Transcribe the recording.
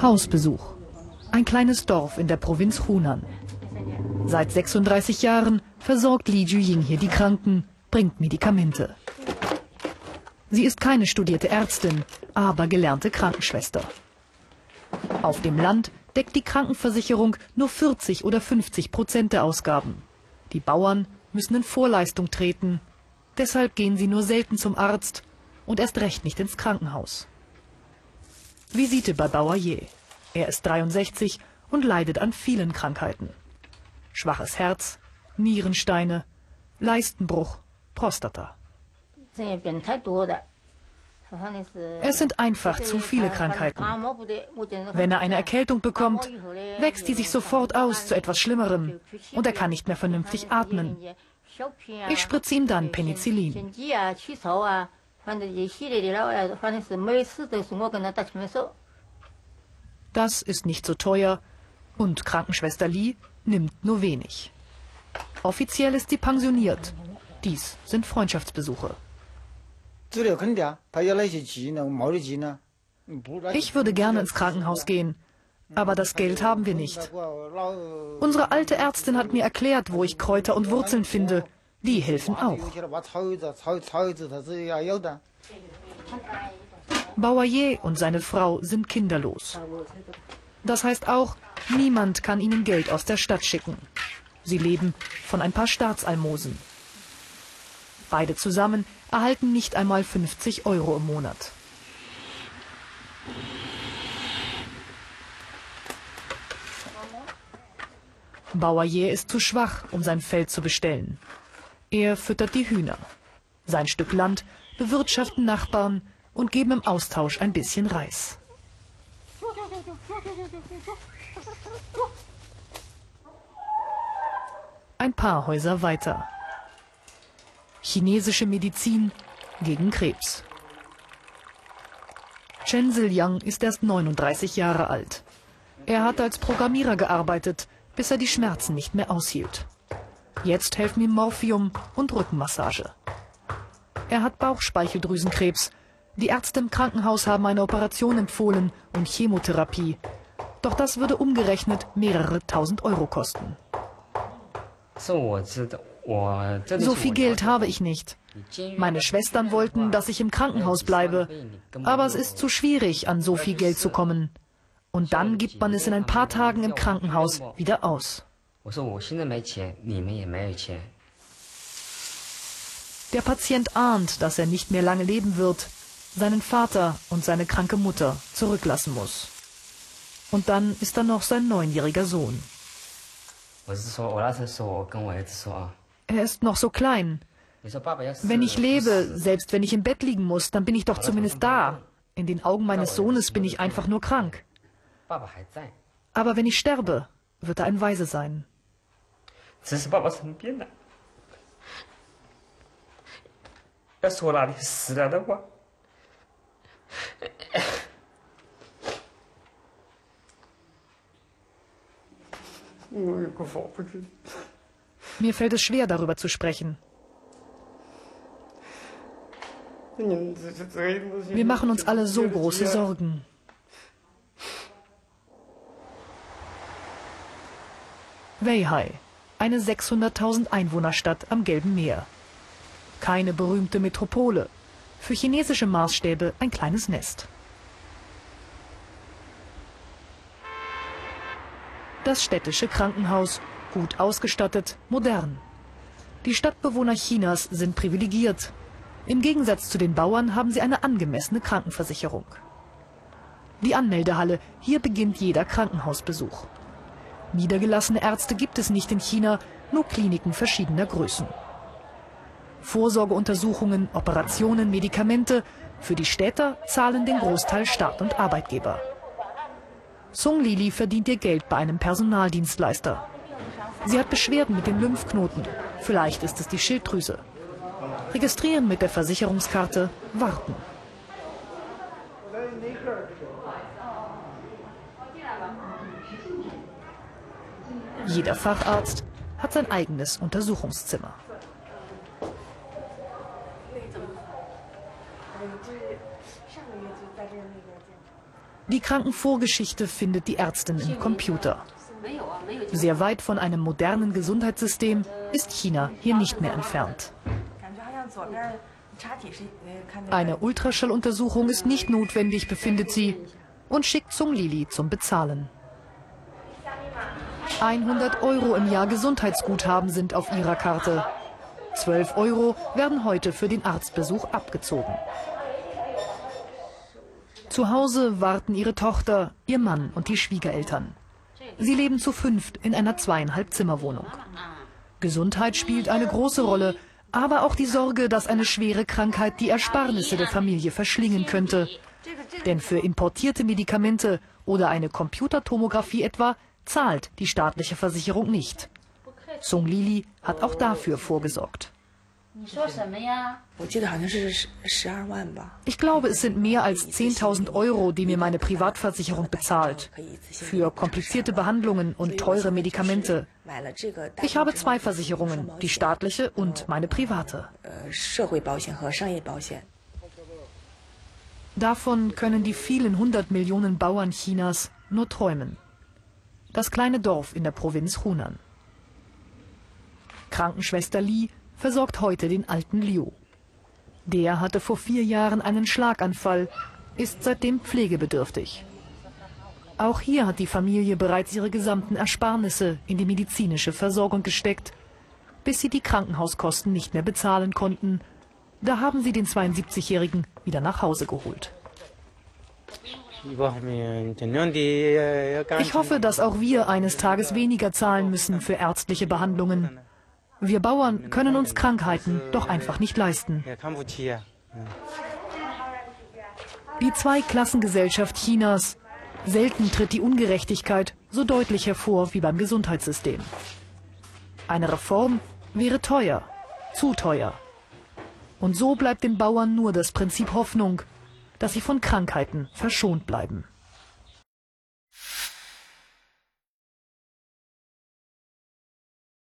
Hausbesuch. Ein kleines Dorf in der Provinz Hunan. Seit 36 Jahren versorgt Li Juying hier die Kranken, bringt Medikamente. Sie ist keine studierte Ärztin, aber gelernte Krankenschwester. Auf dem Land deckt die Krankenversicherung nur 40 oder 50 Prozent der Ausgaben. Die Bauern müssen in Vorleistung treten. Deshalb gehen sie nur selten zum Arzt und erst recht nicht ins Krankenhaus. Visite bei Bauer-Je. Er ist 63 und leidet an vielen Krankheiten. Schwaches Herz, Nierensteine, Leistenbruch, Prostata. Es sind einfach zu viele Krankheiten. Wenn er eine Erkältung bekommt, wächst die sich sofort aus zu etwas Schlimmerem und er kann nicht mehr vernünftig atmen. Ich spritze ihm dann Penicillin. Das ist nicht so teuer und Krankenschwester Lee nimmt nur wenig. Offiziell ist sie pensioniert. Dies sind Freundschaftsbesuche. Ich würde gerne ins Krankenhaus gehen, aber das Geld haben wir nicht. Unsere alte Ärztin hat mir erklärt, wo ich Kräuter und Wurzeln finde. Die helfen auch. Bauayer und seine Frau sind kinderlos. Das heißt auch, niemand kann ihnen Geld aus der Stadt schicken. Sie leben von ein paar Staatsalmosen. Beide zusammen erhalten nicht einmal 50 Euro im Monat. Bauayer ist zu schwach, um sein Feld zu bestellen. Er füttert die Hühner. Sein Stück Land bewirtschaften Nachbarn und geben im Austausch ein bisschen Reis. Ein paar Häuser weiter. Chinesische Medizin gegen Krebs. Chen Ziliang ist erst 39 Jahre alt. Er hat als Programmierer gearbeitet, bis er die Schmerzen nicht mehr aushielt. Jetzt helfen ihm Morphium und Rückenmassage. Er hat Bauchspeicheldrüsenkrebs. Die Ärzte im Krankenhaus haben eine Operation empfohlen und Chemotherapie. Doch das würde umgerechnet mehrere tausend Euro kosten. So viel Geld habe ich nicht. Meine Schwestern wollten, dass ich im Krankenhaus bleibe. Aber es ist zu schwierig, an so viel Geld zu kommen. Und dann gibt man es in ein paar Tagen im Krankenhaus wieder aus. Der Patient ahnt, dass er nicht mehr lange leben wird, seinen Vater und seine kranke Mutter zurücklassen muss. Und dann ist da noch sein neunjähriger Sohn. Er ist noch so klein. Wenn ich lebe, selbst wenn ich im Bett liegen muss, dann bin ich doch zumindest da. In den Augen meines Sohnes bin ich einfach nur krank. Aber wenn ich sterbe, wird er ein Weise sein. 只是爸爸生病了。要说哪里死了的话，我有个法不知。Mir fällt es schwer, darüber zu sprechen. Wir machen uns alle so große Sorgen. Weihai eine 600.000 Einwohnerstadt am Gelben Meer. Keine berühmte Metropole, für chinesische Maßstäbe ein kleines Nest. Das städtische Krankenhaus, gut ausgestattet, modern. Die Stadtbewohner Chinas sind privilegiert. Im Gegensatz zu den Bauern haben sie eine angemessene Krankenversicherung. Die Anmeldehalle, hier beginnt jeder Krankenhausbesuch. Niedergelassene Ärzte gibt es nicht in China, nur Kliniken verschiedener Größen. Vorsorgeuntersuchungen, Operationen, Medikamente. Für die Städter zahlen den Großteil Staat und Arbeitgeber. Sung Lili verdient ihr Geld bei einem Personaldienstleister. Sie hat Beschwerden mit den Lymphknoten. Vielleicht ist es die Schilddrüse. Registrieren mit der Versicherungskarte, warten. Jeder Facharzt hat sein eigenes Untersuchungszimmer. Die Krankenvorgeschichte findet die Ärztin im Computer. Sehr weit von einem modernen Gesundheitssystem ist China hier nicht mehr entfernt. Eine Ultraschalluntersuchung ist nicht notwendig, befindet sie, und schickt Zung Lili zum Bezahlen. 100 Euro im Jahr Gesundheitsguthaben sind auf ihrer Karte. 12 Euro werden heute für den Arztbesuch abgezogen. Zu Hause warten ihre Tochter, ihr Mann und die Schwiegereltern. Sie leben zu fünft in einer zweieinhalb Zimmerwohnung. Gesundheit spielt eine große Rolle, aber auch die Sorge, dass eine schwere Krankheit die Ersparnisse der Familie verschlingen könnte. Denn für importierte Medikamente oder eine Computertomographie etwa zahlt die staatliche Versicherung nicht. Sung Lili hat auch dafür vorgesorgt. Ich glaube, es sind mehr als 10.000 Euro, die mir meine Privatversicherung bezahlt. Für komplizierte Behandlungen und teure Medikamente. Ich habe zwei Versicherungen, die staatliche und meine private. Davon können die vielen hundert Millionen Bauern Chinas nur träumen. Das kleine Dorf in der Provinz Hunan. Krankenschwester Li versorgt heute den alten Liu. Der hatte vor vier Jahren einen Schlaganfall, ist seitdem pflegebedürftig. Auch hier hat die Familie bereits ihre gesamten Ersparnisse in die medizinische Versorgung gesteckt, bis sie die Krankenhauskosten nicht mehr bezahlen konnten. Da haben sie den 72-Jährigen wieder nach Hause geholt. Ich hoffe, dass auch wir eines Tages weniger zahlen müssen für ärztliche Behandlungen. Wir Bauern können uns Krankheiten doch einfach nicht leisten. Die Zweiklassengesellschaft Chinas. Selten tritt die Ungerechtigkeit so deutlich hervor wie beim Gesundheitssystem. Eine Reform wäre teuer, zu teuer. Und so bleibt den Bauern nur das Prinzip Hoffnung, dass sie von Krankheiten verschont bleiben.